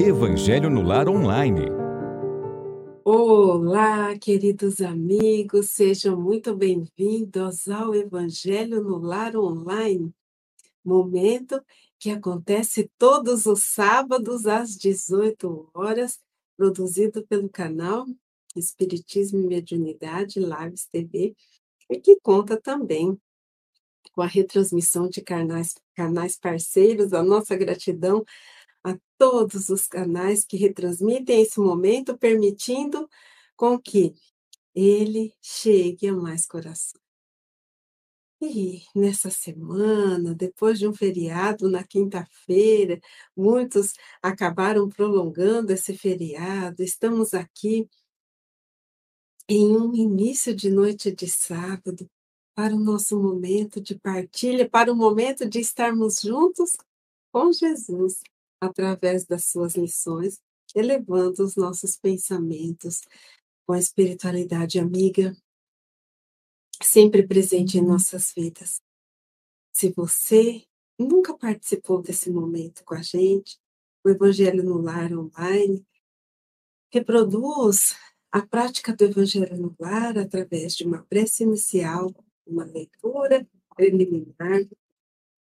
Evangelho no Lar Online. Olá, queridos amigos, sejam muito bem-vindos ao Evangelho no Lar Online, momento que acontece todos os sábados às 18 horas, produzido pelo canal Espiritismo e Mediunidade Lives TV, e que conta também com a retransmissão de canais, canais parceiros, a nossa gratidão todos os canais que retransmitem esse momento, permitindo com que ele chegue a mais corações. E nessa semana, depois de um feriado na quinta-feira, muitos acabaram prolongando esse feriado, estamos aqui em um início de noite de sábado, para o nosso momento de partilha, para o momento de estarmos juntos com Jesus, através das suas lições, elevando os nossos pensamentos com a espiritualidade amiga, sempre presente em nossas vidas. Se você nunca participou desse momento com a gente, o Evangelho no Lar online reproduz a prática do Evangelho no Lar através de uma prece inicial uma leitura preliminar,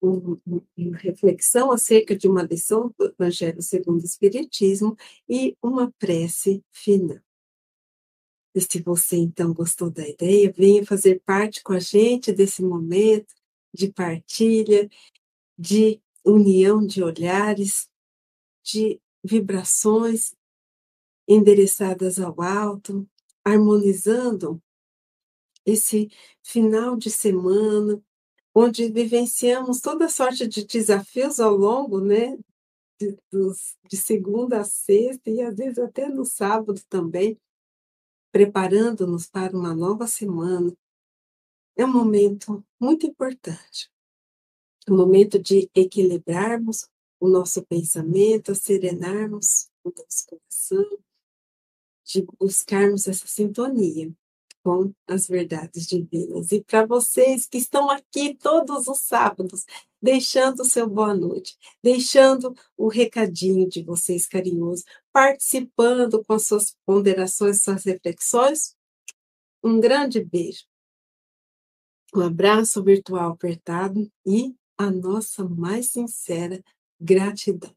uma reflexão acerca de uma lição do Evangelho segundo o Espiritismo e uma prece final. E se você então gostou da ideia, venha fazer parte com a gente desse momento de partilha, de união de olhares, de vibrações endereçadas ao alto, harmonizando esse final de semana, onde vivenciamos toda sorte de desafios ao longo, né, de, dos, de segunda a sexta e às vezes até no sábado também, preparando-nos para uma nova semana. É um momento muito importante, um momento de equilibrarmos o nosso pensamento, serenarmos o nosso coração, de buscarmos essa sintonia com as verdades divinas. E para vocês que estão aqui todos os sábados, deixando o seu boa noite, deixando o recadinho de vocês carinhoso, participando com as suas ponderações, suas reflexões, um grande beijo. Um abraço virtual apertado e a nossa mais sincera gratidão.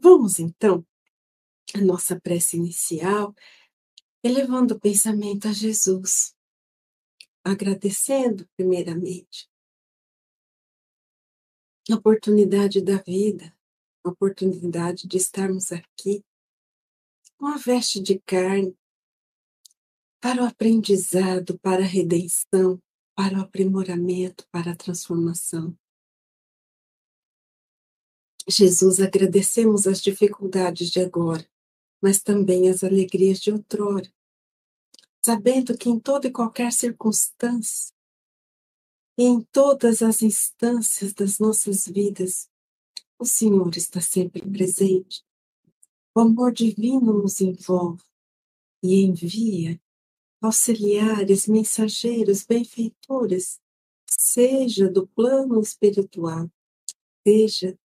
Vamos então à nossa prece inicial elevando o pensamento a Jesus, agradecendo primeiramente a oportunidade da vida, a oportunidade de estarmos aqui com a veste de carne para o aprendizado, para a redenção, para o aprimoramento, para a transformação. Jesus, agradecemos as dificuldades de agora, mas também as alegrias de outrora, sabendo que em toda e qualquer circunstância, em todas as instâncias das nossas vidas, o Senhor está sempre presente. O amor divino nos envolve e envia auxiliares, mensageiros, benfeitores, seja do plano espiritual, seja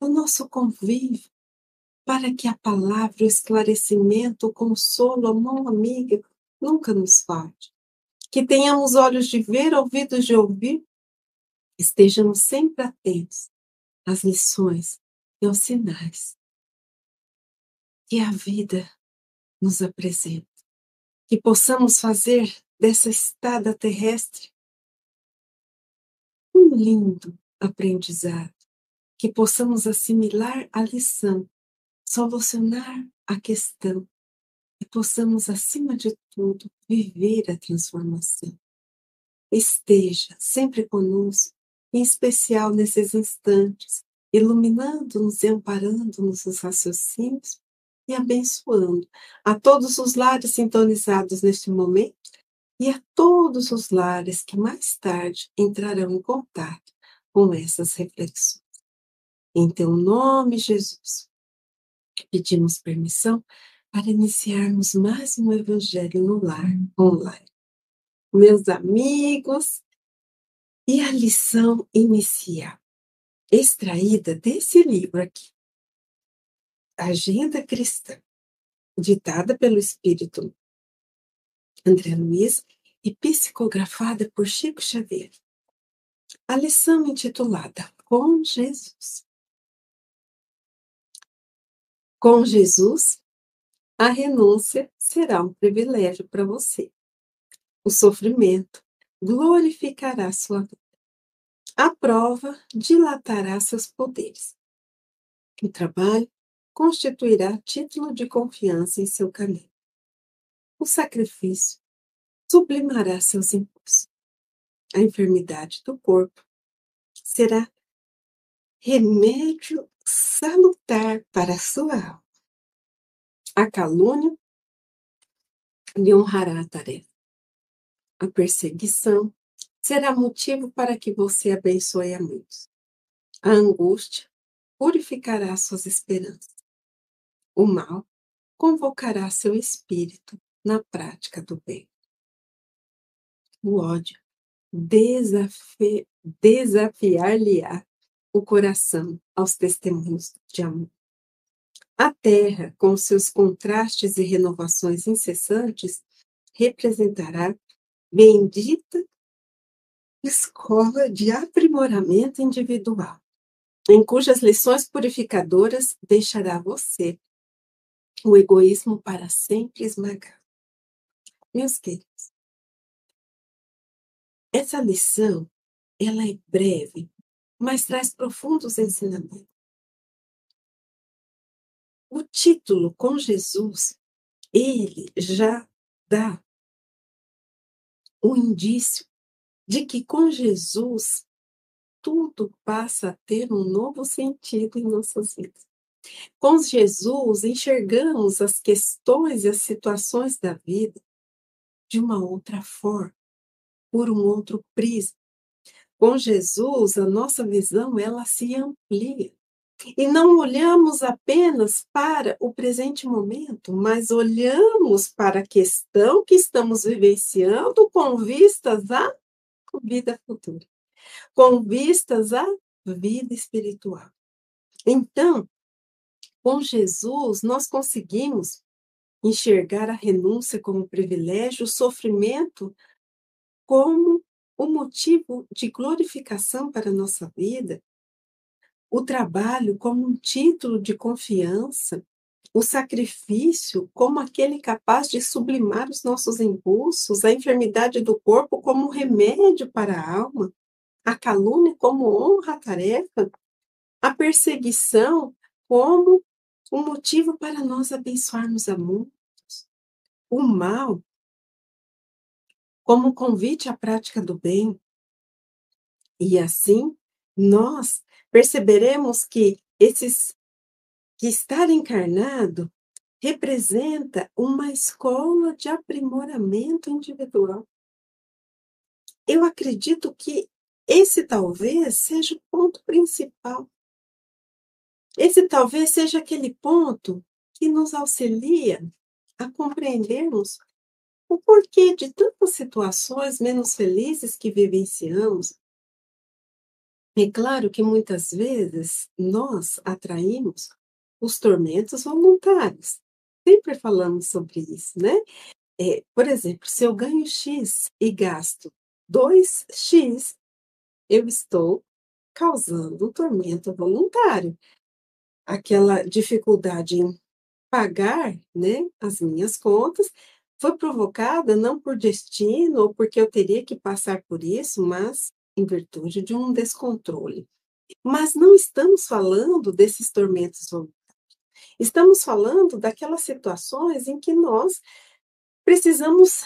do nosso convívio, para que a palavra, o esclarecimento, o consolo, a mão amiga nunca nos falte. Que tenhamos olhos de ver, ouvidos de ouvir, estejamos sempre atentos às lições e aos sinais que a vida nos apresenta. Que possamos fazer dessa estada terrestre um lindo aprendizado, que possamos assimilar a lição solucionar a questão e possamos, acima de tudo, viver a transformação. Esteja sempre conosco, em especial nesses instantes, iluminando-nos e amparando-nos os raciocínios e abençoando a todos os lares sintonizados neste momento e a todos os lares que mais tarde entrarão em contato com essas reflexões. Em teu nome, Jesus, pedimos permissão para iniciarmos mais um Evangelho no Lar online. Meus amigos, e a lição inicial, extraída desse livro aqui, Agenda Cristã, ditada pelo espírito André Luiz e psicografada por Chico Xavier. A lição intitulada Com Jesus. Com Jesus, a renúncia será um privilégio para você. O sofrimento glorificará sua vida. A prova dilatará seus poderes. O trabalho constituirá título de confiança em seu caminho. O sacrifício sublimará seus impulsos. A enfermidade do corpo será remédio salutar para a sua alma. A calúnia lhe honrará a tarefa. A perseguição será motivo para que você abençoe a muitos. A angústia purificará suas esperanças. O mal convocará seu espírito na prática do bem. O ódio desafi desafiar-lhe-á o coração aos testemunhos de amor. A terra, com seus contrastes e renovações incessantes, representará bendita escola de aprimoramento individual, em cujas lições purificadoras deixará você o egoísmo para sempre esmagado. Meus queridos, essa lição, ela é breve, mas traz profundos ensinamentos. O título com Jesus, ele já dá um indício de que com Jesus tudo passa a ter um novo sentido em nossas vidas. Com Jesus, enxergamos as questões e as situações da vida de uma outra forma, por um outro prisma. Com Jesus, a nossa visão ela se amplia. E não olhamos apenas para o presente momento, mas olhamos para a questão que estamos vivenciando com vistas à vida futura, com vistas à vida espiritual. Então, com Jesus, nós conseguimos enxergar a renúncia como privilégio, o sofrimento como o motivo de glorificação para a nossa vida, o trabalho como um título de confiança, o sacrifício como aquele capaz de sublimar os nossos impulsos, a enfermidade do corpo como remédio para a alma, a calúnia como honra à tarefa, a perseguição como um motivo para nós abençoarmos a muitos, o mal como convite à prática do bem. E assim, nós perceberemos que esses que estar encarnado representa uma escola de aprimoramento individual. Eu acredito que esse talvez seja o ponto principal. Esse talvez seja aquele ponto que nos auxilia a compreendermos o porquê de tantas situações menos felizes que vivenciamos é claro que muitas vezes nós atraímos os tormentos voluntários. Sempre falamos sobre isso, né? É, por exemplo, se eu ganho X e gasto 2X, eu estou causando um tormento voluntário. Aquela dificuldade em pagar né, as minhas contas foi provocada não por destino ou porque eu teria que passar por isso, mas em virtude de um descontrole. Mas não estamos falando desses tormentos voluntários. Estamos falando daquelas situações em que nós precisamos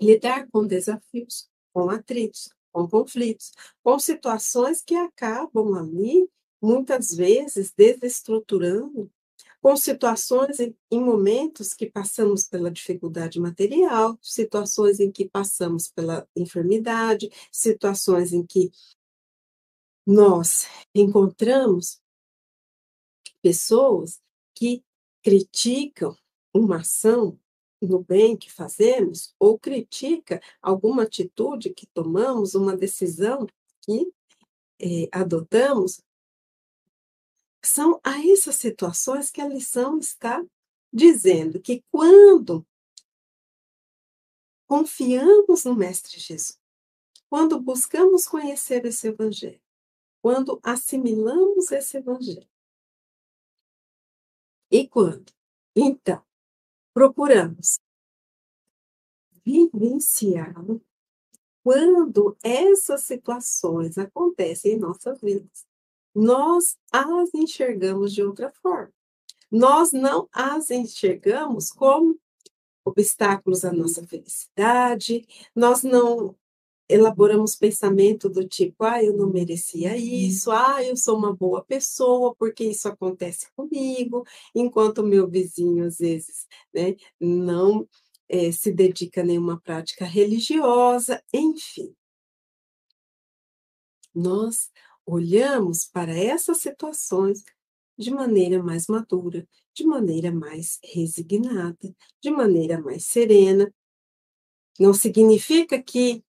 lidar com desafios, com atritos, com conflitos, com situações que acabam ali, muitas vezes, desestruturando com situações em, momentos que passamos pela dificuldade material, situações em que passamos pela enfermidade, situações em que nós encontramos pessoas que criticam uma ação no bem que fazemos ou critica alguma atitude que tomamos, uma decisão que eh, adotamos São a essas situações que a lição está dizendo que quando confiamos no Mestre Jesus, quando buscamos conhecer esse Evangelho, quando assimilamos esse Evangelho, e quando, então, procuramos vivenciá-lo, quando essas situações acontecem em nossas vidas, nós as enxergamos de outra forma. Nós não as enxergamos como obstáculos à nossa felicidade, nós não elaboramos pensamento do tipo, ah, eu não merecia isso, ah, eu sou uma boa pessoa, porque isso acontece comigo, enquanto o meu vizinho, às vezes, né, não é, se dedica a nenhuma prática religiosa, enfim. Nós olhamos para essas situações de maneira mais madura, de maneira mais resignada, de maneira mais serena. Não significa que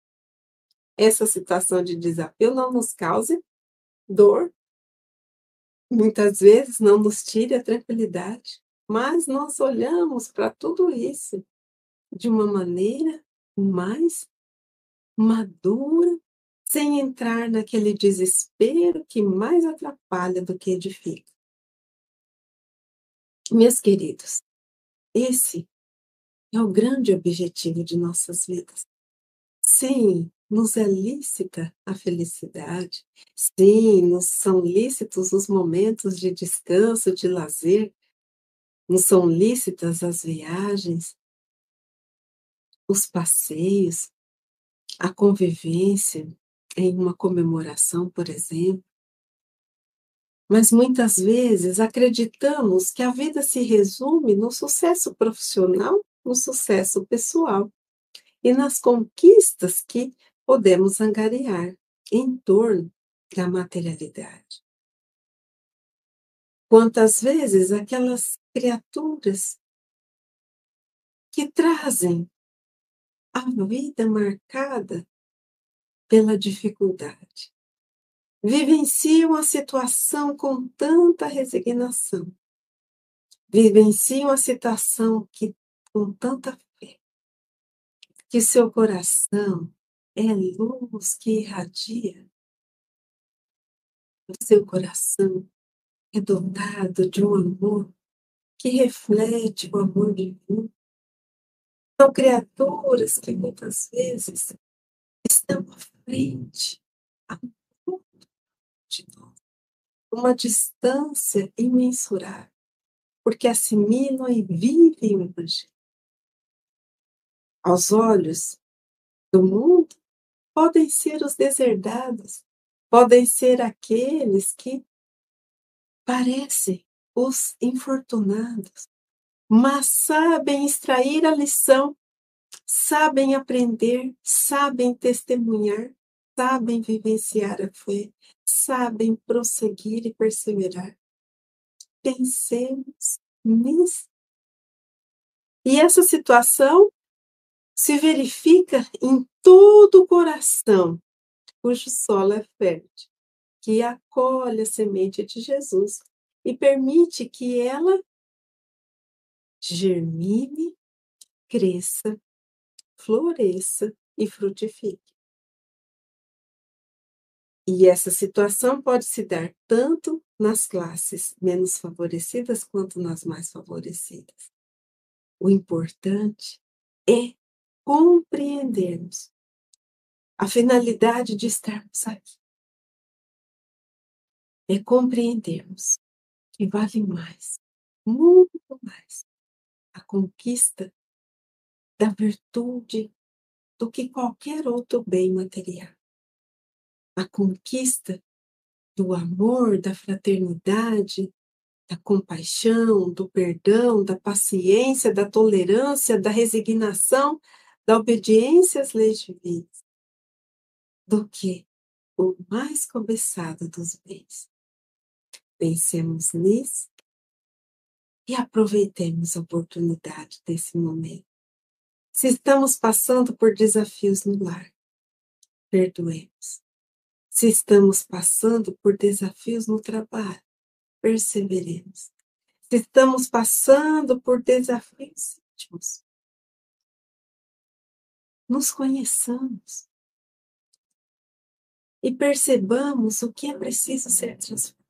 essa situação de desafio não nos cause dor, muitas vezes não nos tire a tranquilidade, mas nós olhamos para tudo isso de uma maneira mais madura, sem entrar naquele desespero que mais atrapalha do que edifica. Meus queridos, esse é o grande objetivo de nossas vidas. Sim, nos é lícita a felicidade. Sim, nos são lícitos os momentos de descanso, de lazer. Nos são lícitas as viagens, os passeios, a convivência em uma comemoração, por exemplo. Mas muitas vezes acreditamos que a vida se resume no sucesso profissional, no sucesso pessoal e nas conquistas que podemos angariar em torno da materialidade. Quantas vezes aquelas criaturas que trazem a vida marcada pela dificuldade. Vivenciam a situação com tanta resignação. Vivenciam a situação que, com tanta fé. Que seu coração é luz que irradia. O seu coração é dotado de um amor que reflete o amor divino são criaturas que muitas vezes estão frente, a de nós, uma distância imensurável, porque assimilam e vivem o Evangelho. Aos olhos do mundo, podem ser os deserdados, podem ser aqueles que parecem os infortunados, mas sabem extrair a lição, sabem aprender, sabem testemunhar, sabem vivenciar a fé, sabem prosseguir e perseverar. Pensemos nisso. E essa situação se verifica em todo o coração, cujo solo é fértil, que acolhe a semente de Jesus e permite que ela germine, cresça, floresça e frutifique. E essa situação pode se dar tanto nas classes menos favorecidas quanto nas mais favorecidas. O importante é compreendermos a finalidade de estarmos aqui. É compreendermos que vale mais, muito mais, a conquista da virtude do que qualquer outro bem material. A conquista do amor, da fraternidade, da compaixão, do perdão, da paciência, da tolerância, da resignação, da obediência às leis divinas, do que o mais cobiçado dos bens. Pensemos nisso e aproveitemos a oportunidade desse momento. Se estamos passando por desafios no lar, perdoemos. Se estamos passando por desafios no trabalho, perseveremos. Se estamos passando por desafios íntimos, nos conheçamos e percebamos o que é preciso ser transformado.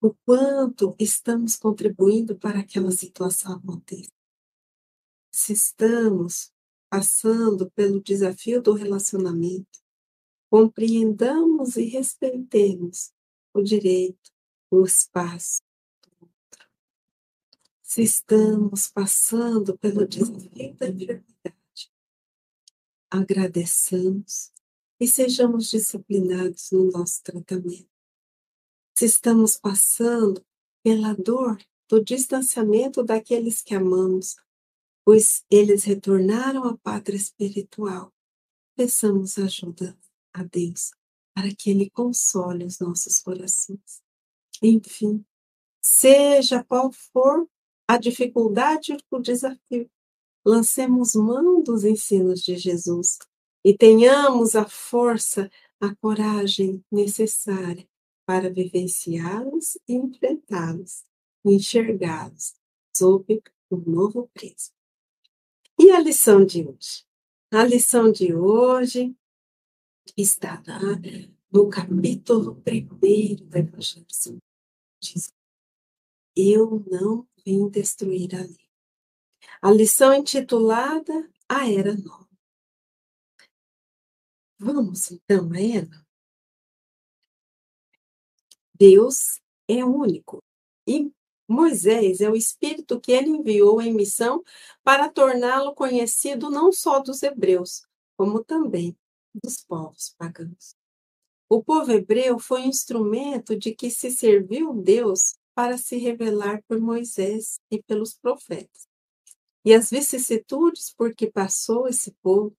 O quanto estamos contribuindo para aquela situação aconteça. Se estamos passando pelo desafio do relacionamento, compreendamos e respeitemos o direito, o espaço do outro. Se estamos passando pelo desafio da enfermidade, agradeçamos e sejamos disciplinados no nosso tratamento. Se estamos passando pela dor do distanciamento daqueles que amamos, pois eles retornaram à pátria espiritual, peçamos ajuda a Deus para que Ele console os nossos corações. Enfim, seja qual for a dificuldade ou o desafio, lancemos mão dos ensinos de Jesus e tenhamos a força, a coragem necessária para vivenciá-los e enfrentá-los, enxergá-los sob um novo prisma. E a lição de hoje? A lição de hoje está lá no capítulo 1 do Evangelho diz, Eu não vim destruir a lei. A lição intitulada A Era Nova. Vamos então a ela. Deus é único e Moisés é o espírito que ele enviou em missão para torná-lo conhecido não só dos hebreus, como também dos povos pagãos. O povo hebreu foi um instrumento de que se serviu Deus para se revelar por Moisés e pelos profetas. E as vicissitudes por que passou esse povo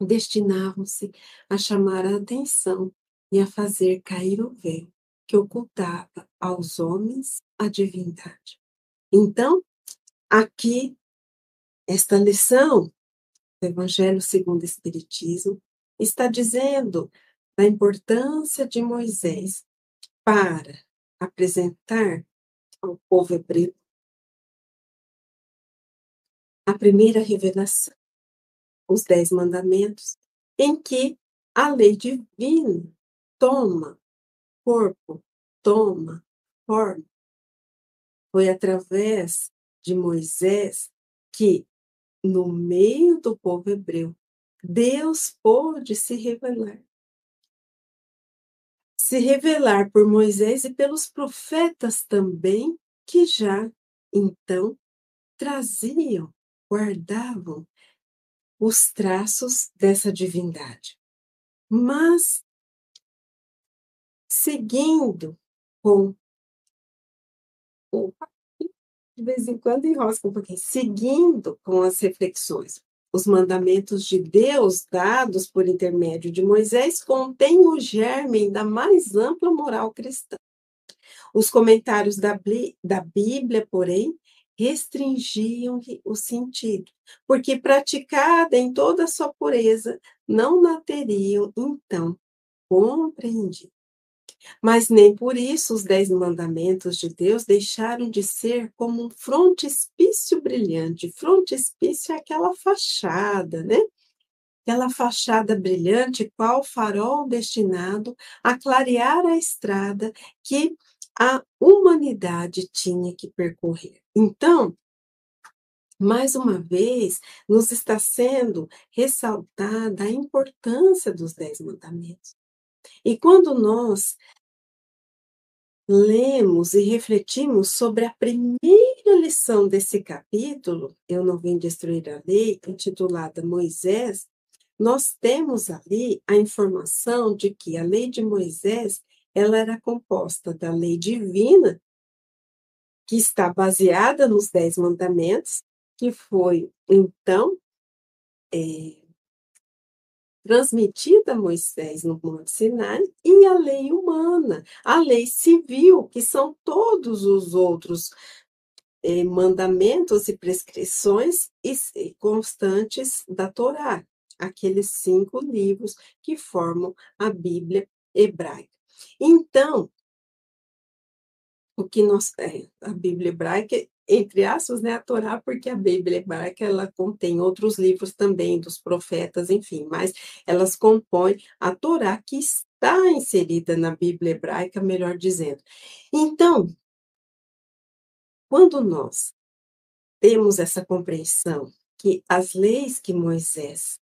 destinavam-se a chamar a atenção e a fazer cair o véu que ocultava aos homens a divindade. Então, aqui, esta lição do Evangelho segundo o Espiritismo está dizendo da importância de Moisés para apresentar ao povo hebreu a primeira revelação os Dez Mandamentos, em que a lei divina toma corpo, toma forma. Foi através de Moisés que, no meio do povo hebreu, Deus pôde se revelar. Se revelar por Moisés e pelos profetas também, que já então traziam, guardavam os traços dessa divindade. Mas, seguindo com. De vez em quando enrosca um pouquinho. Seguindo com as reflexões. Os mandamentos de Deus dados por intermédio de Moisés contêm o germe da mais ampla moral cristã. Os comentários da, da Bíblia, porém, restringiam-lhe o sentido, porque praticada em toda a sua pureza, não a teriam, então, compreendido. Mas nem por isso os dez mandamentos de Deus deixaram de ser como um frontispício brilhante. Frontispício é aquela fachada, né? Aquela fachada brilhante, qual farol destinado a clarear a estrada que a humanidade tinha que percorrer. Então, mais uma vez, nos está sendo ressaltada a importância dos Dez Mandamentos. E quando nós lemos e refletimos sobre a primeira lição desse capítulo, Eu Não Vim Destruir a Lei, intitulada Moisés, nós temos ali a informação de que a lei de Moisés ela era composta da lei divina, que está baseada nos Dez Mandamentos, que foi, então, é, transmitida a Moisés no Monte Sinai, e a lei humana, a lei civil, que são todos os outros é, mandamentos e prescrições constantes da Torá, aqueles cinco livros que formam a Bíblia hebraica. Então, o que nós, é, a Bíblia hebraica, entre aspas, né, a Torá, porque a Bíblia hebraica ela contém outros livros também dos profetas, enfim, mas elas compõem a Torá que está inserida na Bíblia hebraica, melhor dizendo. Então, quando nós temos essa compreensão que as leis que Moisés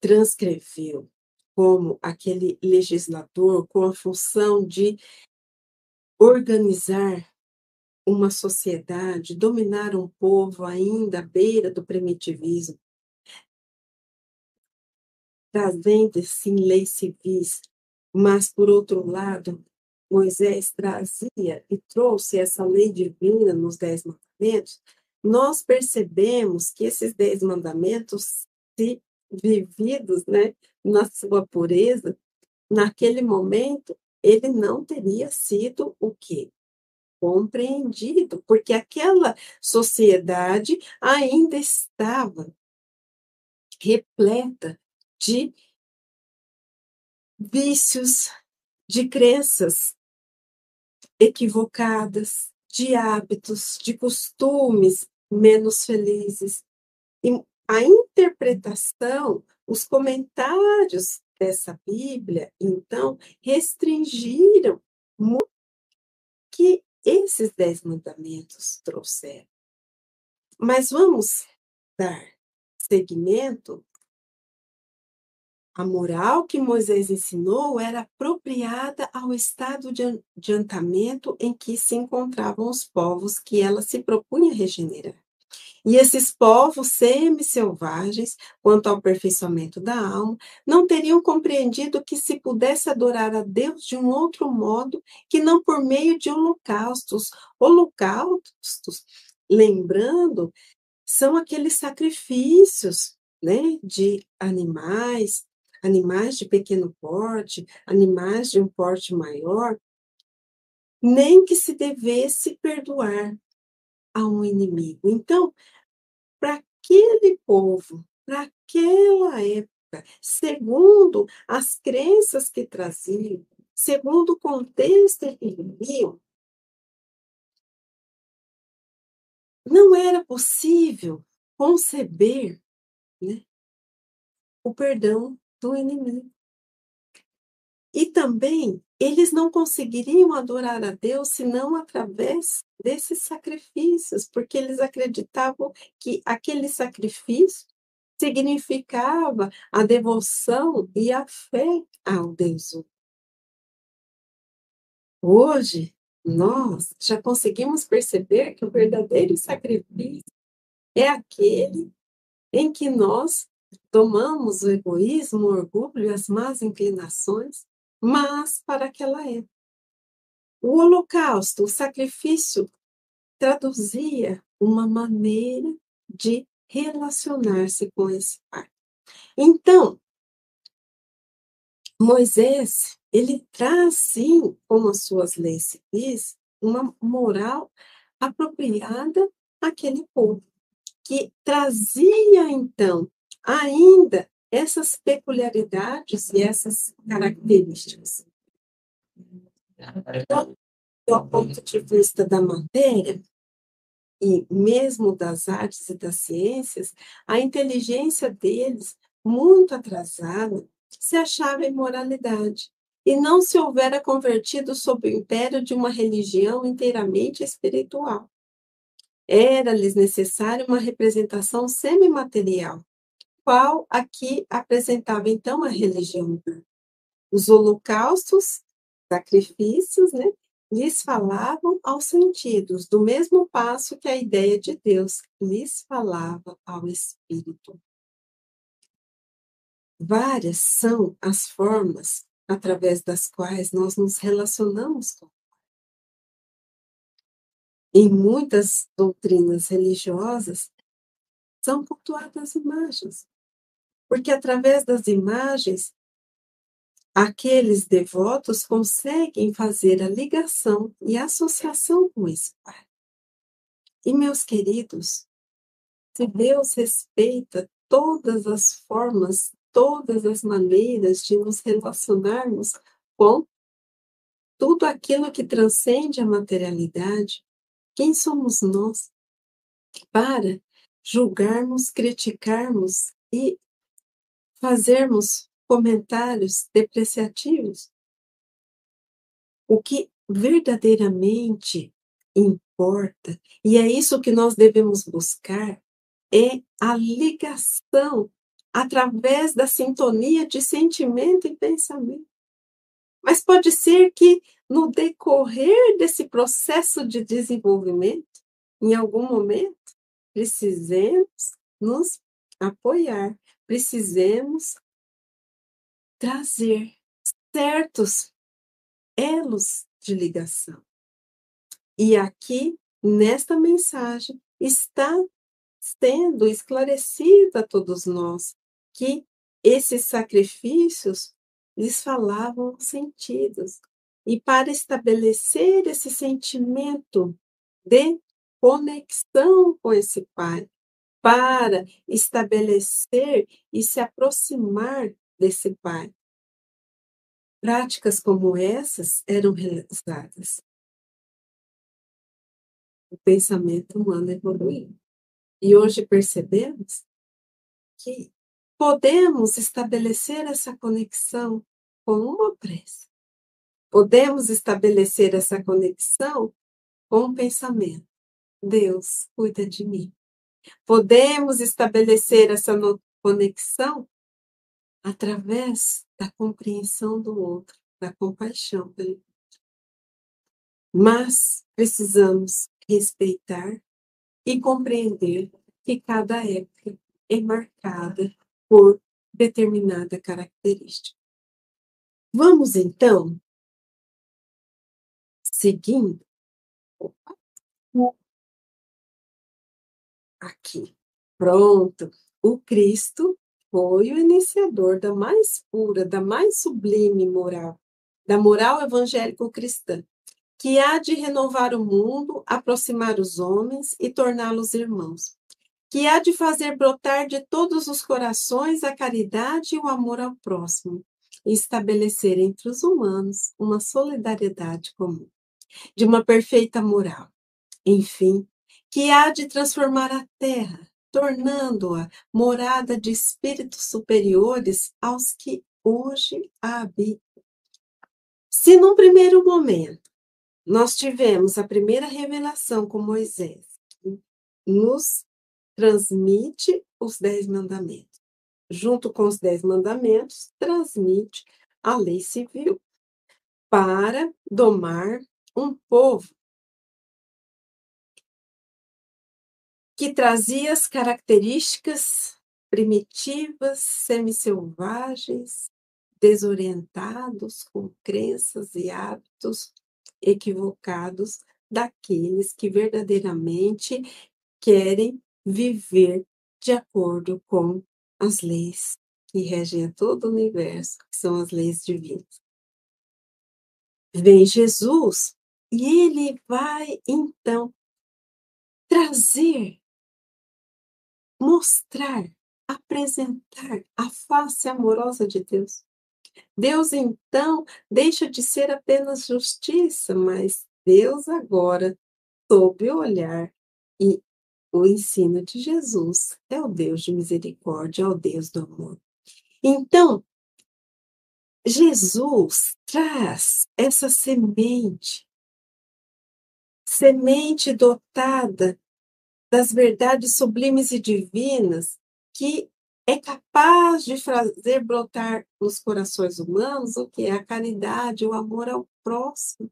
transcreveu como aquele legislador com a função de organizar uma sociedade, dominar um povo ainda à beira do primitivismo, trazendo sim leis civis, mas por outro lado, Moisés trazia e trouxe essa lei divina nos Dez Mandamentos, nós percebemos que esses Dez Mandamentos, se vividos né, na sua pureza, naquele momento, ele não teria sido o quê? Compreendido, porque aquela sociedade ainda estava repleta de vícios, de crenças equivocadas, de hábitos, de costumes menos felizes. E a interpretação, os comentários dessa Bíblia, então, restringiram muito que esses dez mandamentos trouxeram. Mas vamos dar seguimento a moral que Moisés ensinou era apropriada ao estado de adiantamento em que se encontravam os povos que ela se propunha regenerar. E esses povos semi-selvagens, quanto ao aperfeiçoamento da alma, não teriam compreendido que se pudesse adorar a Deus de um outro modo que não por meio de holocaustos. Holocaustos, lembrando, são aqueles sacrifícios né, de animais, animais de pequeno porte, animais de um porte maior, nem que se devesse perdoar a um inimigo. Então, para aquele povo, para aquela época, segundo as crenças que traziam, segundo o contexto que viviam, não era possível conceber né, o perdão do inimigo. E também eles não conseguiriam adorar a Deus senão através desses sacrifícios, porque eles acreditavam que aquele sacrifício significava a devoção e a fé ao Deus. Hoje, nós já conseguimos perceber que o verdadeiro sacrifício é aquele em que nós Tomamos o egoísmo, o orgulho e as más inclinações, mas para aquela época. O holocausto, o sacrifício, traduzia uma maneira de relacionar-se com esse pai. Então, Moisés, ele traz, sim, como as suas leis civis, uma moral apropriada àquele povo, que trazia, então, ainda essas peculiaridades e essas características. Então, do ponto de vista da matéria, e mesmo das artes e das ciências, a inteligência deles, muito atrasada, se achava em moralidade, e não se houvera convertido sob o império de uma religião inteiramente espiritual. Era-lhes necessária uma representação semimaterial, qual aqui apresentava então a religião. Os holocaustos, sacrifícios, né, lhes falavam aos sentidos, do mesmo passo que a ideia de Deus lhes falava ao espírito. Várias são as formas através das quais nós nos relacionamos com em muitas doutrinas religiosas, são cultuadas imagens porque através das imagens, aqueles devotos conseguem fazer a ligação e associação com esse Pai. E, meus queridos, se Deus respeita todas as formas, todas as maneiras de nos relacionarmos com tudo aquilo que transcende a materialidade, quem somos nós para julgarmos, criticarmos e fazermos comentários depreciativos? O que verdadeiramente importa, e é isso que nós devemos buscar, é a ligação através da sintonia de sentimento e pensamento. Mas pode ser que no decorrer desse processo de desenvolvimento, em algum momento, precisemos nos apoiar, precisemos trazer certos elos de ligação. E aqui, nesta mensagem, está sendo esclarecido a todos nós que esses sacrifícios lhes falavam sentidos. E para estabelecer esse sentimento de conexão com esse Pai, para estabelecer e se aproximar desse Pai. Práticas como essas eram realizadas. O pensamento humano evoluiu. E hoje percebemos que podemos estabelecer essa conexão com uma prece. Podemos estabelecer essa conexão com um pensamento. Deus cuida de mim. Podemos estabelecer essa conexão através da compreensão do outro, da compaixão pelo outro. Mas precisamos respeitar e compreender que cada época é marcada por determinada característica. Vamos então, seguindo, aqui, pronto, o Cristo foi o iniciador da mais pura, da mais sublime moral, da moral evangélico-cristã, que há de renovar o mundo, aproximar os homens e torná-los irmãos, que há de fazer brotar de todos os corações a caridade e o amor ao próximo, e estabelecer entre os humanos uma solidariedade comum, de uma perfeita moral. Enfim, que há de transformar a terra, tornando-a morada de espíritos superiores aos que hoje a habitam. Se num primeiro momento nós tivemos a primeira revelação com Moisés, que nos transmite os dez mandamentos. Junto com os dez mandamentos, transmite a lei civil para domar um povo que trazia as características primitivas, semi-selvagens, desorientados, com crenças e hábitos equivocados daqueles que verdadeiramente querem viver de acordo com as leis que regem a todo o universo, que são as leis divinas. Vem Jesus e ele vai então trazer, mostrar, apresentar a face amorosa de Deus. Deus então deixa de ser apenas justiça, mas Deus agora, sob o olhar e o ensino de Jesus, é o Deus de misericórdia, é o Deus do amor. Então, Jesus traz essa semente, semente dotada das verdades sublimes e divinas, que é capaz de fazer brotar nos corações humanos o que é a caridade, o amor ao próximo,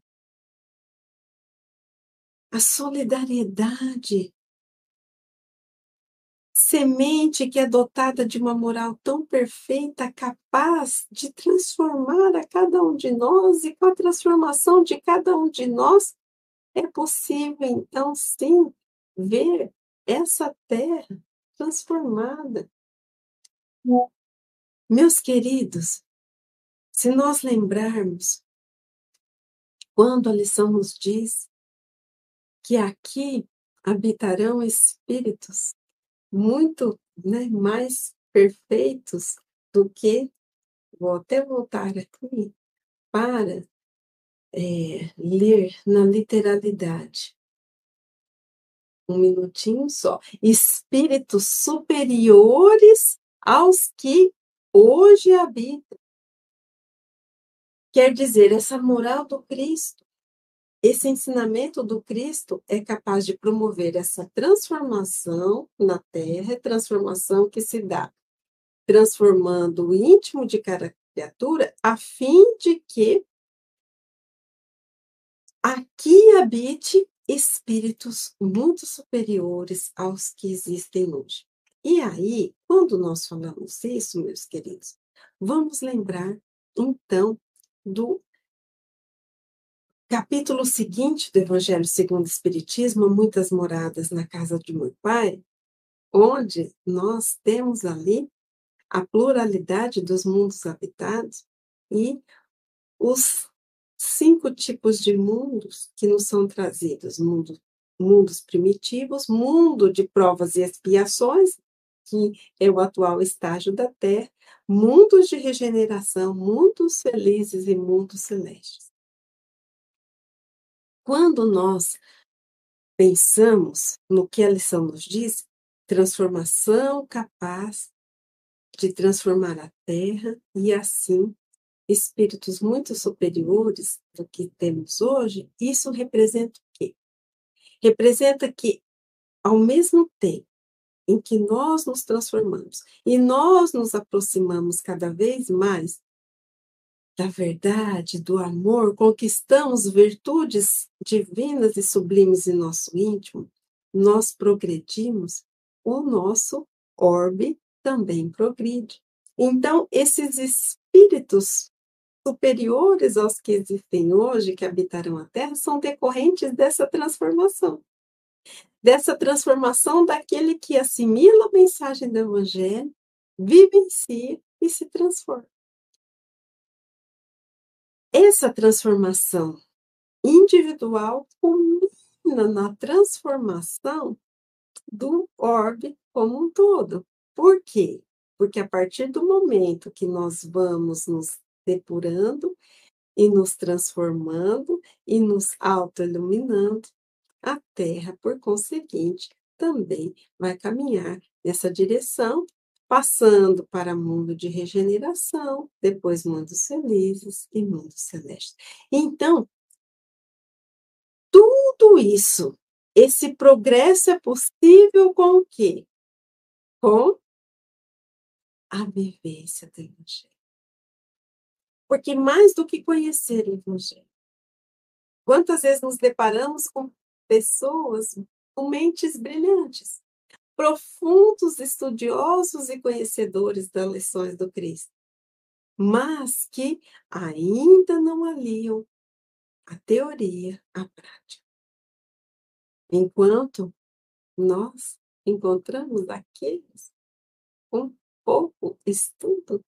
a solidariedade. Semente que é dotada de uma moral tão perfeita, capaz de transformar a cada um de nós, e com a transformação de cada um de nós, é possível, então, sim, ver essa terra transformada meus queridos, se nós lembrarmos quando a lição nos diz que aqui habitarão espíritos muito né, mais perfeitos do que, vou até voltar aqui, para é, ler na literalidade. Um minutinho só. Espíritos superiores aos que hoje habitam. Quer dizer, essa moral do Cristo, esse ensinamento do Cristo é capaz de promover essa transformação na Terra, transformação que se dá transformando o íntimo de cada criatura, a fim de que aqui habite espíritos muito superiores aos que existem hoje. E aí, quando nós falamos isso, meus queridos, vamos lembrar então do capítulo seguinte do Evangelho segundo o Espiritismo, Muitas Moradas na Casa de Meu Pai, onde nós temos ali a pluralidade dos mundos habitados e os cinco tipos de mundos que nos são trazidos: mundo, mundos primitivos, mundo de provas e expiações, que é o atual estágio da Terra, mundos de regeneração, mundos felizes e mundos celestes. Quando nós pensamos no que a lição nos diz, transformação capaz de transformar a Terra e assim espíritos muito superiores do que temos hoje, isso representa o quê? Representa que, ao mesmo tempo em que nós nos transformamos e nós nos aproximamos cada vez mais da verdade, do amor, conquistamos virtudes divinas e sublimes em nosso íntimo, nós progredimos, o nosso orbe também progride. Então, esses espíritos superiores aos que existem hoje, que habitarão a Terra, são decorrentes dessa transformação. Dessa transformação daquele que assimila a mensagem do Evangelho, vivencia e se transforma. Essa transformação individual culmina na transformação do orbe como um todo. Por quê? Porque a partir do momento que nós vamos nos depurando e nos transformando e nos autoiluminando, a Terra, por conseguinte, também vai caminhar nessa direção, passando para mundo de regeneração, depois mundos felizes e mundos celestes. Então, tudo isso, esse progresso é possível com o quê? Com a vivência do Evangelho. Porque mais do que conhecer o Evangelho, quantas vezes nos deparamos com pessoas com mentes brilhantes, profundos estudiosos e conhecedores das lições do Cristo, mas que ainda não aliam a teoria à prática. Enquanto nós encontramos aqueles com pouco estudo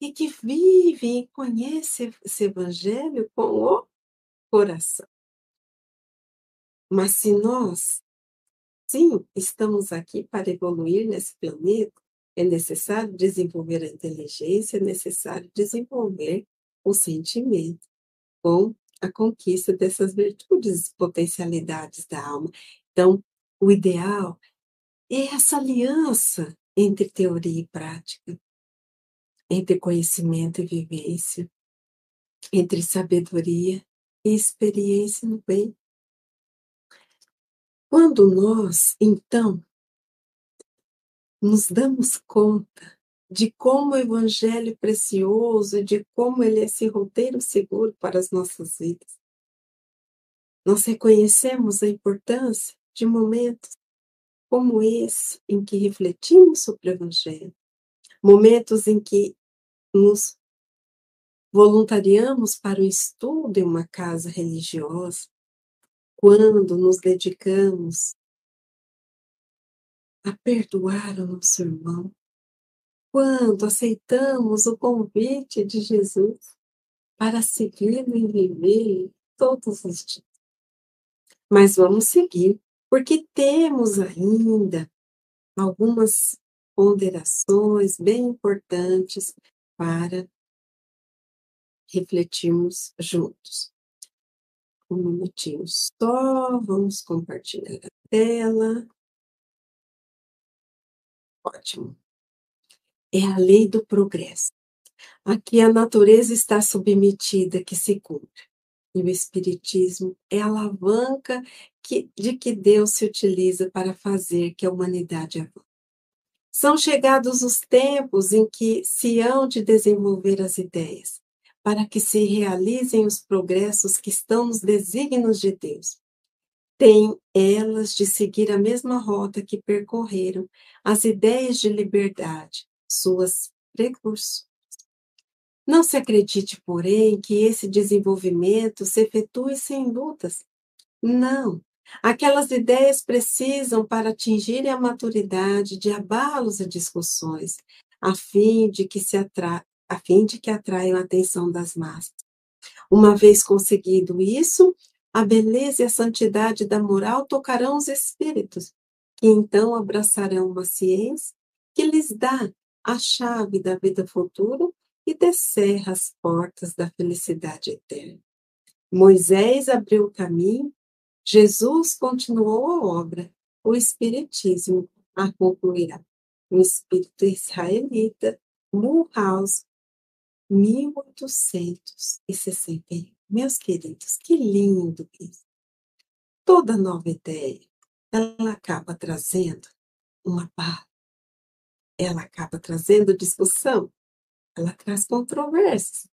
e que vive e conhece esse evangelho com o coração. Mas se nós, sim, estamos aqui para evoluir nesse planeta, é necessário desenvolver a inteligência, é necessário desenvolver o sentimento com a conquista dessas virtudes e potencialidades da alma. Então, o ideal é essa aliança entre teoria e prática, entre conhecimento e vivência, entre sabedoria e experiência no bem. Quando nós, então, nos damos conta de como o Evangelho é precioso, de como ele é esse roteiro seguro para as nossas vidas, nós reconhecemos a importância de momentos como esse, em que refletimos sobre o Evangelho, momentos em que nos voluntariamos para o estudo em uma casa religiosa, quando nos dedicamos a perdoar o nosso irmão, quando aceitamos o convite de Jesus para segui-lo e viver todos os dias. Mas vamos seguir porque temos ainda algumas ponderações bem importantes para refletirmos juntos. Um minutinho só, vamos compartilhar a tela. Ótimo. É a lei do progresso. Aqui a natureza está submetida que se cumpra. E o Espiritismo é a alavanca que, de que Deus se utiliza para fazer que a humanidade avance. São chegados os tempos em que se hão de desenvolver as ideias, para que se realizem os progressos que estão nos desígnios de Deus. Têm elas de seguir a mesma rota que percorreram as ideias de liberdade, suas precursoras. Não se acredite, porém, que esse desenvolvimento se efetue sem lutas. Não. Aquelas ideias precisam, para atingirem a maturidade, de abalos e discussões, a fim de que se atra a fim de que atraiam a atenção das massas. Uma vez conseguido isso, a beleza e a santidade da moral tocarão os espíritos, que então abraçarão uma ciência que lhes dá a chave da vida futura e descerra as portas da felicidade eterna. Moisés abriu o caminho, Jesus continuou a obra, o Espiritismo a concluirá. O Espírito israelita, Mulhouse, 1861. Meus queridos, que lindo isso. Toda nova ideia, ela acaba trazendo uma paz, ela acaba trazendo discussão, ela traz controvérsias.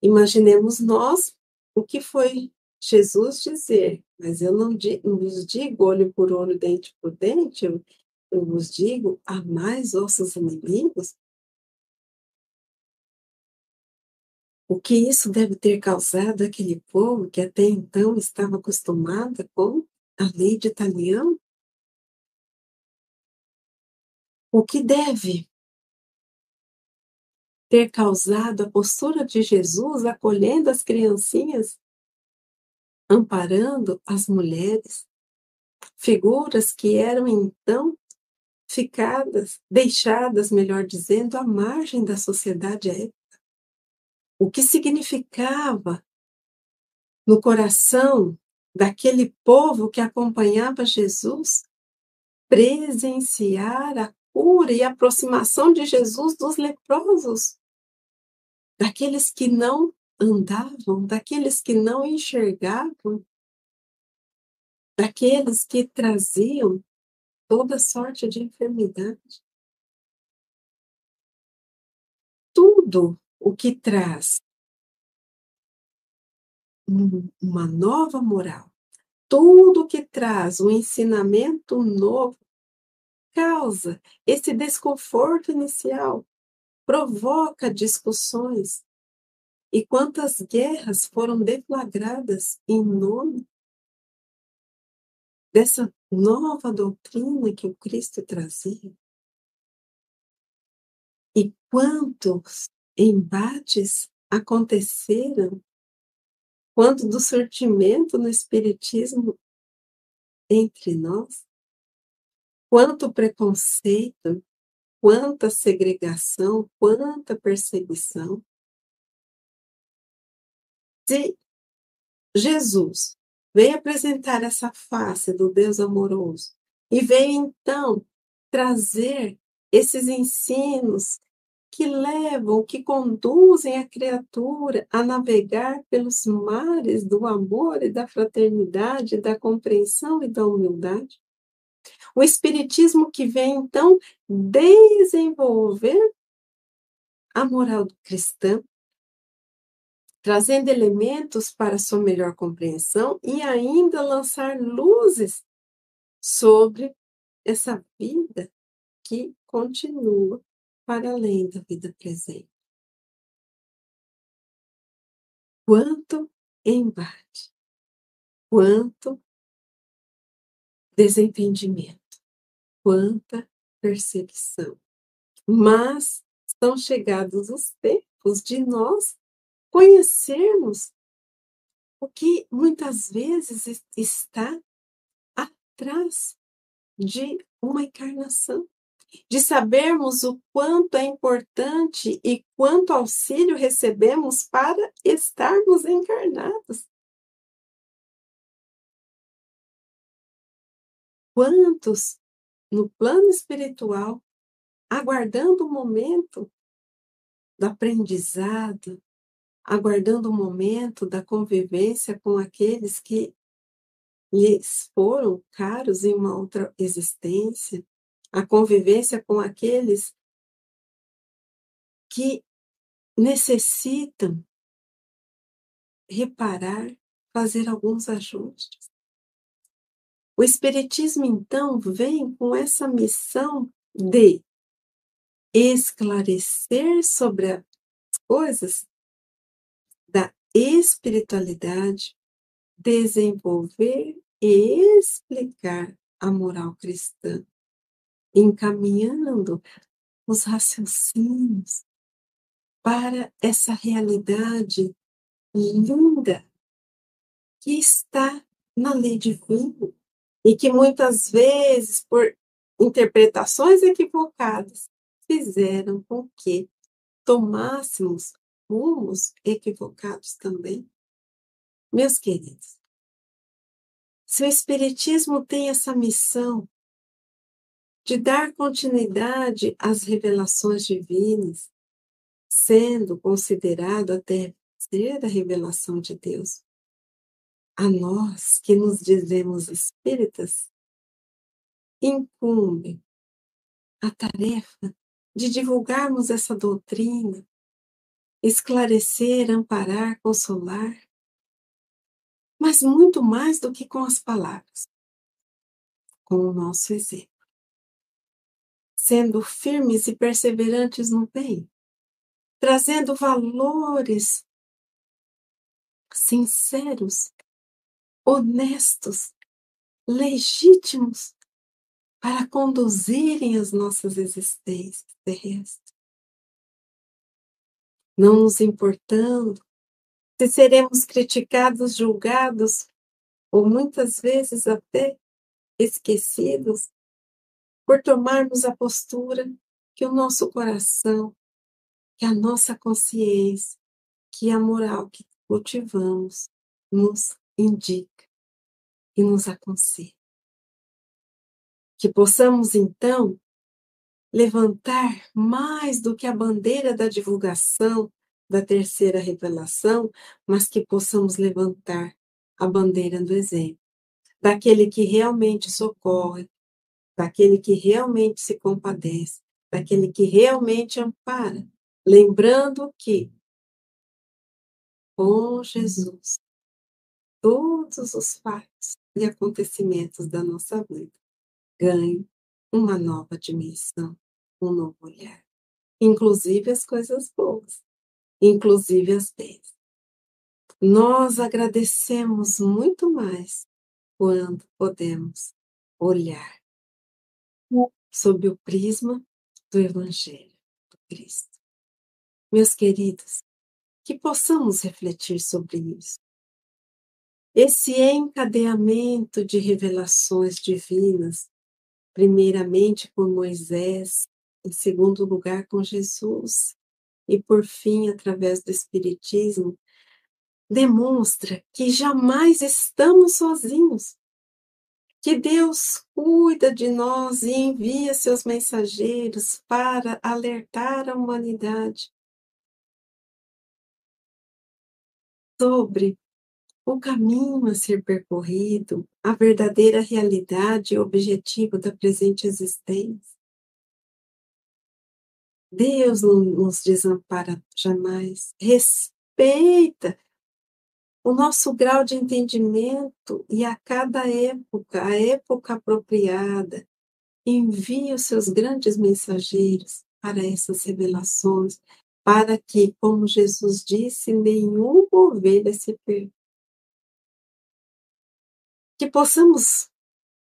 Imaginemos nós o que foi Jesus dizer, mas eu não, vos digo olho por olho, dente por dente, eu, vos digo, amais vossos inimigos. O que isso deve ter causado aquele povo que até então estava acostumada com a lei de Italião? O que deve ter causado a postura de Jesus acolhendo as criancinhas, amparando as mulheres, figuras que eram então ficadas, deixadas, melhor dizendo, à margem da sociedade época. O que significava no coração daquele povo que acompanhava Jesus presenciar a cura e a aproximação de Jesus dos leprosos daqueles que não andavam, daqueles que não enxergavam, daqueles que traziam toda sorte de enfermidade. Tudo o que traz uma nova moral, tudo que traz um ensinamento novo, causa esse desconforto inicial, provoca discussões. E quantas guerras foram deflagradas em nome dessa nova doutrina que o Cristo trazia? E quantos embates aconteceram quanto do sortimento no Espiritismo entre nós? Quanto preconceito, quanta segregação, quanta perseguição. Se Jesus veio apresentar essa face do Deus amoroso e veio então trazer esses ensinos que levam, que conduzem a criatura a navegar pelos mares do amor e da fraternidade, da compreensão e da humildade. O Espiritismo que vem, então, desenvolver a moral cristã, trazendo elementos para sua melhor compreensão e ainda lançar luzes sobre essa vida que continua para além da vida presente. Quanto embate, quanto desentendimento, quanta perseguição. Mas são chegados os tempos de nós conhecermos o que muitas vezes está atrás de uma encarnação. de sabermos o quanto é importante e quanto auxílio recebemos para estarmos encarnados. Quantos no plano espiritual, aguardando o momento do aprendizado, aguardando o momento da convivência com aqueles que lhes foram caros em uma outra existência, a convivência com aqueles que necessitam reparar, fazer alguns ajustes. O Espiritismo, então, vem com essa missão de esclarecer sobre as coisas espiritualidade, desenvolver e explicar a moral cristã, encaminhando os raciocínios para essa realidade linda que está na lei divina e que muitas vezes, por interpretações equivocadas, fizeram com que tomássemos rumos equivocados também. Meus queridos, se o Espiritismo tem essa missão de dar continuidade às revelações divinas, sendo considerado a terceira revelação de Deus, a nós que nos dizemos espíritas, incumbe a tarefa de divulgarmos essa doutrina, esclarecer, amparar, consolar, mas muito mais do que com as palavras, com o nosso exemplo. Sendo firmes e perseverantes no bem, trazendo valores sinceros honestos, legítimos para conduzirem as nossas existências terrestres. Não nos importando se seremos criticados, julgados ou muitas vezes até esquecidos por tomarmos a postura que o nosso coração, que a nossa consciência, que a moral que cultivamos nos indica e nos aconselha. Que possamos, então, levantar mais do que a bandeira da divulgação da terceira revelação, mas que possamos levantar a bandeira do exemplo, daquele que realmente socorre, daquele que realmente se compadece, daquele que realmente ampara, lembrando que com Jesus todos os fatos e acontecimentos da nossa vida ganhem uma nova dimensão, um novo olhar, inclusive as coisas boas, inclusive as bênçãos. Nós agradecemos muito mais quando podemos olhar sob o prisma do Evangelho do Cristo. Meus queridos, que possamos refletir sobre isso, esse encadeamento de revelações divinas, primeiramente por Moisés, em segundo lugar com Jesus, e por fim através do Espiritismo, demonstra que jamais estamos sozinhos, que Deus cuida de nós e envia seus mensageiros para alertar a humanidade sobre o caminho a ser percorrido, a verdadeira realidade e objetivo da presente existência. Deus não nos desampara jamais, respeita o nosso grau de entendimento e a cada época, a época apropriada, envia os seus grandes mensageiros para essas revelações, para que, como Jesus disse, nenhuma ovelha se perca. Que possamos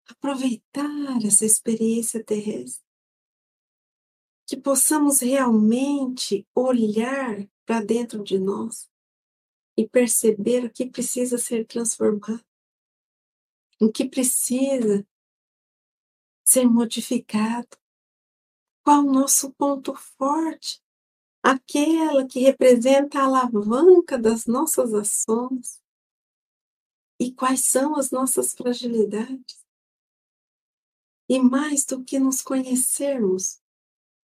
aproveitar essa experiência terrestre, que possamos realmente olhar para dentro de nós e perceber o que precisa ser transformado, o que precisa ser modificado, Qual o nosso ponto forte? Aquela que representa a alavanca das nossas ações. E quais são as nossas fragilidades? E mais do que nos conhecermos,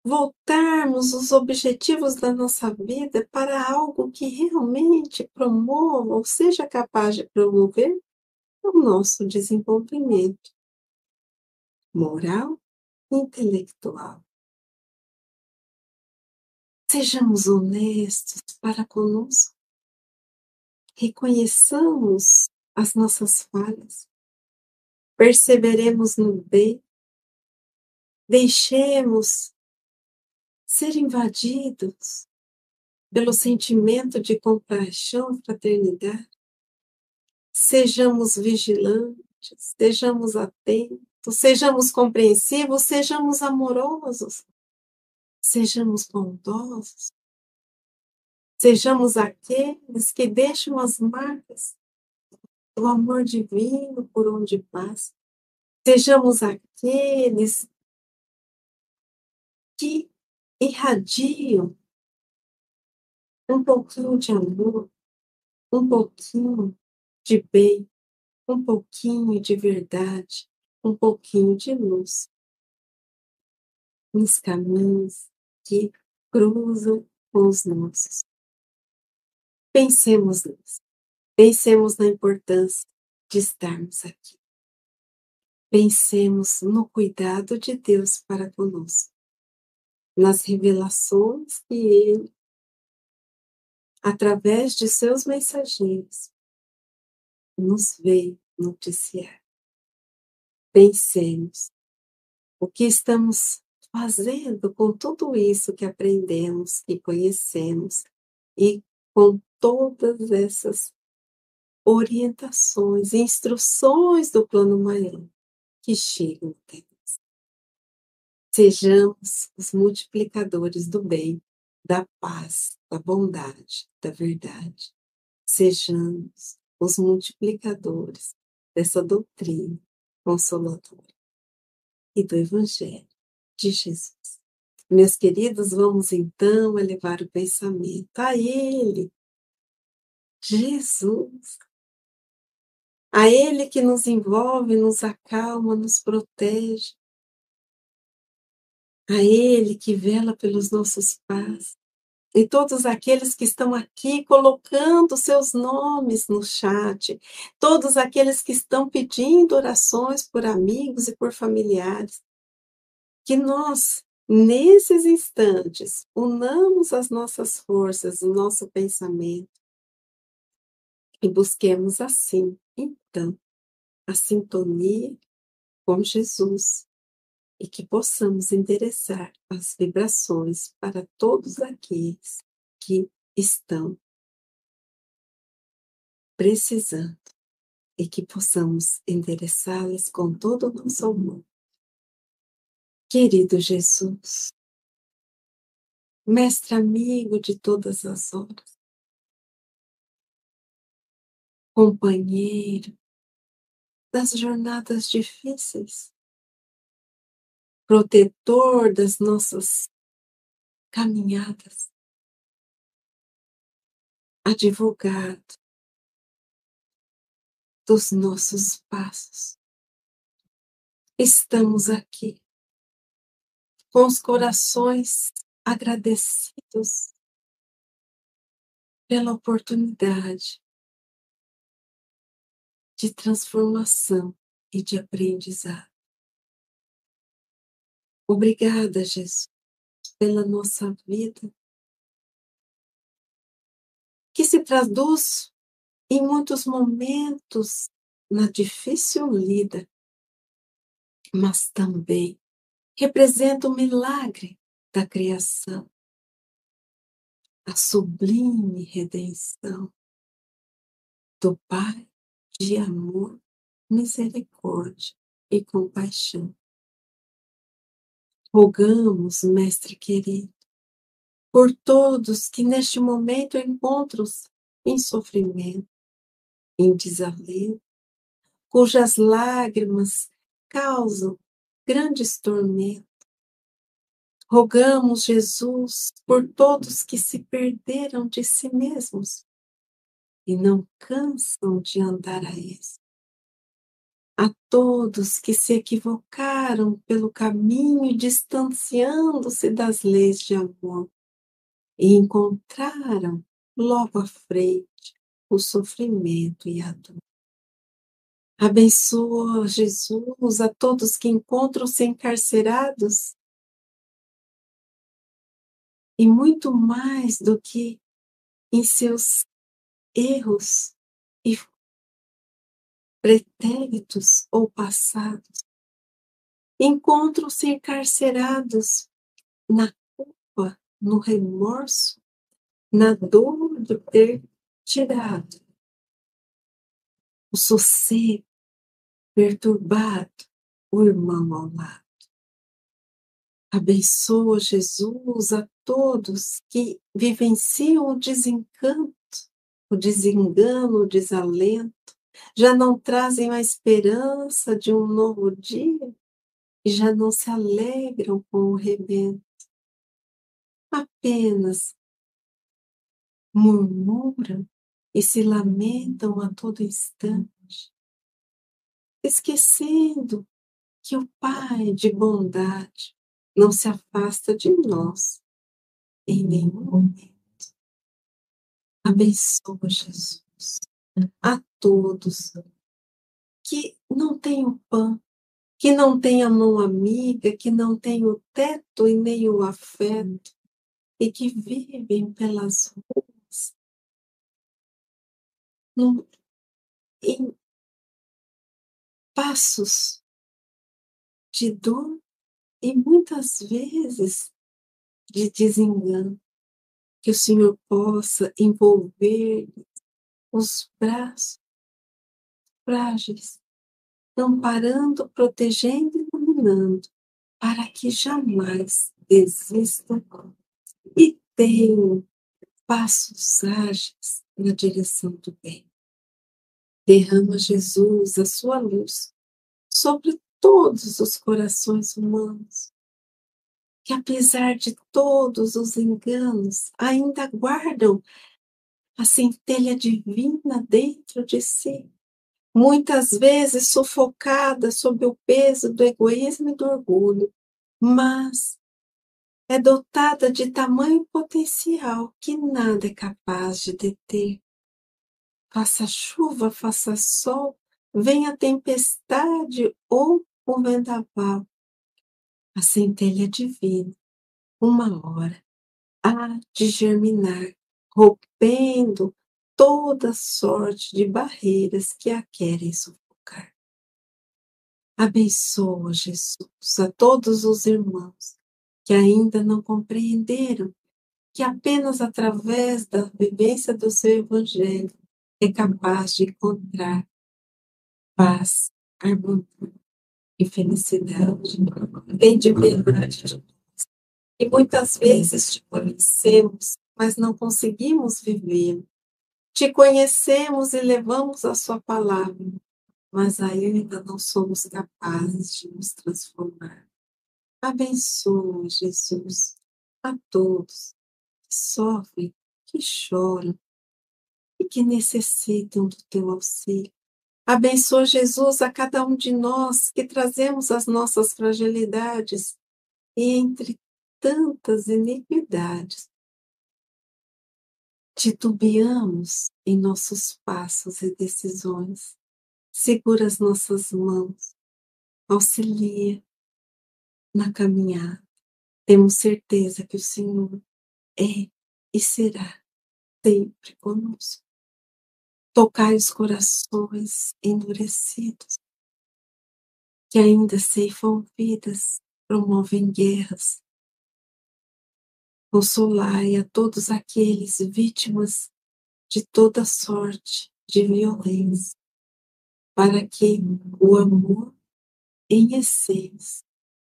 voltarmos os objetivos da nossa vida para algo que realmente promova ou seja capaz de promover o nosso desenvolvimento moral e intelectual. Sejamos honestos para conosco. Reconheçamos as nossas falhas. Perseveremos no bem. Deixemos ser invadidos pelo sentimento de compaixão fraternidade. Sejamos vigilantes, sejamos atentos, sejamos compreensivos, sejamos amorosos, sejamos bondosos, sejamos aqueles que deixam as marcas do amor divino por onde passa, sejamos aqueles que irradiam um pouquinho de amor, um pouquinho de bem, um pouquinho de verdade, um pouquinho de luz nos caminhos que cruzam com os nossos. Pensemos nisso. Pensemos na importância de estarmos aqui. Pensemos no cuidado de Deus para conosco nas revelações que ele, através de seus mensageiros, nos veio noticiar. Pensemos o que estamos fazendo com tudo isso que aprendemos e conhecemos e com todas essas orientações instruções do plano maior que chegam até Sejamos os multiplicadores do bem, da paz, da bondade, da verdade. Sejamos os multiplicadores dessa doutrina consoladora e do Evangelho de Jesus. Meus queridos, vamos então elevar o pensamento a Ele, Jesus, a Ele que nos envolve, nos acalma, nos protege, a Ele que vela pelos nossos pais, e todos aqueles que estão aqui colocando seus nomes no chat, todos aqueles que estão pedindo orações por amigos e por familiares, que nós, nesses instantes, unamos as nossas forças, o nosso pensamento. E busquemos assim, então, a sintonia com Jesus, e que possamos endereçar as vibrações para todos aqueles que estão precisando e que possamos endereçá-las com todo o nosso amor. Querido Jesus, mestre amigo de todas as horas, companheiro das jornadas difíceis, protetor das nossas caminhadas, advogado dos nossos passos. Estamos aqui com os corações agradecidos pela oportunidade de transformação e de aprendizado. Obrigada, Jesus, pela nossa vida, que se traduz em muitos momentos na difícil lida, mas também representa o milagre da criação, a sublime redenção do Pai de amor, misericórdia e compaixão. Rogamos, Mestre querido, por todos que neste momento encontram-se em sofrimento, em desalento, cujas lágrimas causam grandes tormentos. Rogamos, Jesus, por todos que se perderam de si mesmos e não cansam de andar a isso. A todos que se equivocaram pelo caminho, distanciando-se das leis de amor e encontraram logo à frente o sofrimento e a dor. Abençoa, Jesus, a todos que encontram-se encarcerados e muito mais do que em seus erros e pretéritos ou passados. Encontram-se encarcerados na culpa, no remorso, na dor de ter tirado o sossego, perturbado o irmão ao lado. Abençoa, Jesus, a todos que vivenciam o desencanto, o desengano, o desalento, já não trazem a esperança de um novo dia e já não se alegram com o rebento. Apenas murmuram e se lamentam a todo instante, esquecendo que o Pai de bondade não se afasta de nós em nenhum momento. Abençoa, Jesus, a todos que não têm o pão, que não têm a mão amiga, que não têm o teto e nem o afeto, e que vivem pelas ruas no, em passos de dor e muitas vezes de desengano. Que o Senhor possa envolver os braços frágeis, amparando, protegendo e iluminando, para que jamais desistam e tenham passos ágeis na direção do bem. Derrama, Jesus, a sua luz sobre todos os corações humanos, que apesar de todos os enganos, ainda guardam a centelha divina dentro de si, muitas vezes sufocada sob o peso do egoísmo e do orgulho, mas é dotada de tamanho potencial que nada é capaz de deter. Faça chuva, faça sol, venha tempestade ou o vendaval. A centelha divina, uma hora, há de germinar, rompendo toda sorte de barreiras que a querem sufocar. Abençoa, Jesus, a todos os irmãos que ainda não compreenderam que apenas através da vivência do seu Evangelho é capaz de encontrar paz, harmonia e felicidade. Vem de verdade. E muitas vezes te conhecemos, mas não conseguimos viver. Te conhecemos e levamos a sua palavra, mas ainda não somos capazes de nos transformar. Abençoa, Jesus, a todos que sofrem, que choram e que necessitam do teu auxílio. Abençoa, Jesus, a cada um de nós que trazemos as nossas fragilidades e entre tantas iniquidades, titubeamos em nossos passos e decisões. Segura as nossas mãos, auxilia, na caminhada, temos certeza que o Senhor é e será sempre conosco. Tocai os corações endurecidos, que ainda ceifam vidas, promovem guerras. Consolai a todos aqueles vítimas de toda sorte de violência, para que o amor em essência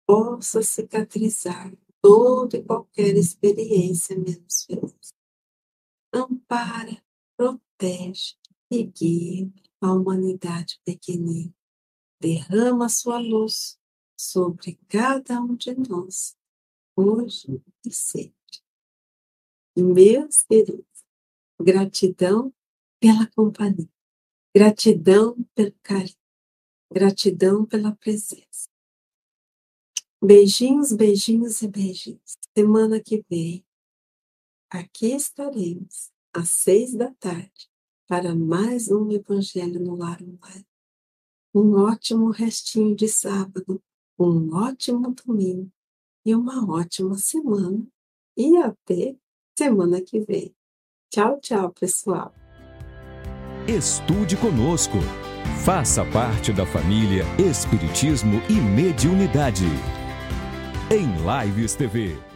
possa cicatrizar toda e qualquer experiência menos feliz. Ampara, protege e guia a humanidade pequenina. Derrama sua luz sobre cada um de nós hoje e sempre. Meus queridos, gratidão pela companhia, gratidão pelo carinho, gratidão pela presença. Beijinhos, beijinhos e beijinhos. Semana que vem, aqui estaremos às seis da tarde para mais um Evangelho no Lar Online. Um ótimo restinho de sábado, um ótimo domingo e uma ótima semana. E até semana que vem. Tchau, tchau, pessoal. Estude conosco. Faça parte da família Espiritismo e Mediunidade. Em Lives TV.